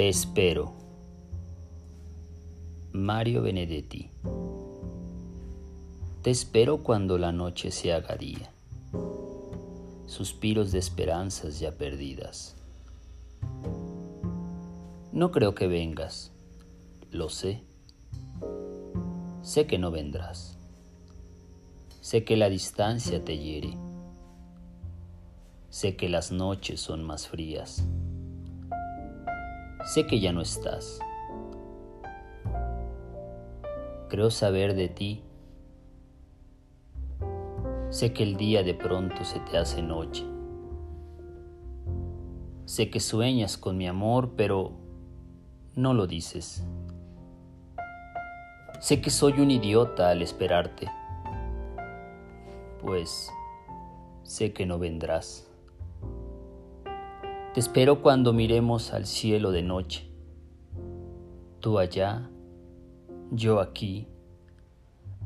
Te espero. Mario Benedetti. Te espero cuando la noche se haga día. Suspiros de esperanzas ya perdidas. No creo que vengas, lo sé. Sé que no vendrás. Sé que la distancia te hiere. Sé que las noches son más frías. Sé que ya no estás. Creo saber de ti. Sé que el día de pronto se te hace noche. Sé que sueñas con mi amor, pero no lo dices. Sé que soy un idiota al esperarte, pues sé que no vendrás. Te espero cuando miremos al cielo de noche. Tú allá, yo aquí,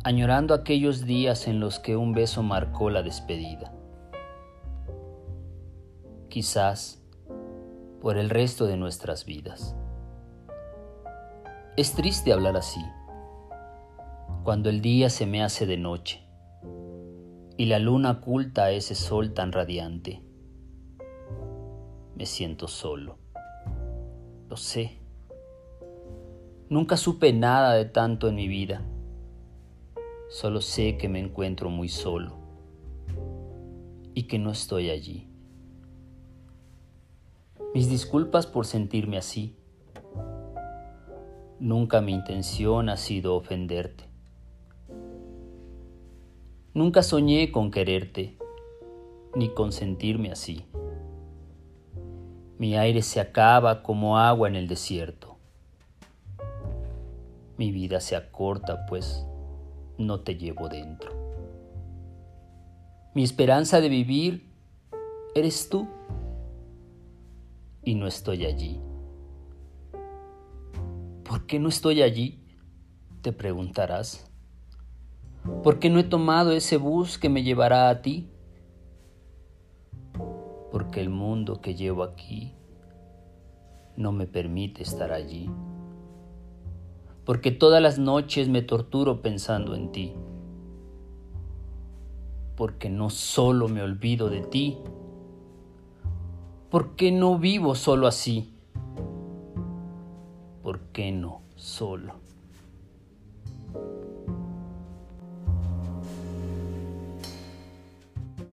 añorando aquellos días en los que un beso marcó la despedida. Quizás por el resto de nuestras vidas. Es triste hablar así, cuando el día se me hace de noche y la luna oculta a ese sol tan radiante me siento solo. Lo sé. Nunca supe nada de tanto en mi vida. Solo sé que me encuentro muy solo y que no estoy allí. Mis disculpas por sentirme así. Nunca mi intención ha sido ofenderte. Nunca soñé con quererte, ni con sentirme así. Mi aire se acaba como agua en el desierto. Mi vida se acorta, pues no te llevo dentro. Mi esperanza de vivir eres tú y no estoy allí. ¿Por qué no estoy allí? Te preguntarás. ¿Por qué no he tomado ese bus que me llevará a ti? Porque el mundo que llevo aquí no me permite estar allí, porque todas las noches me torturo pensando en ti, porque no solo me olvido de ti, porque no vivo solo así, ¿por qué no solo?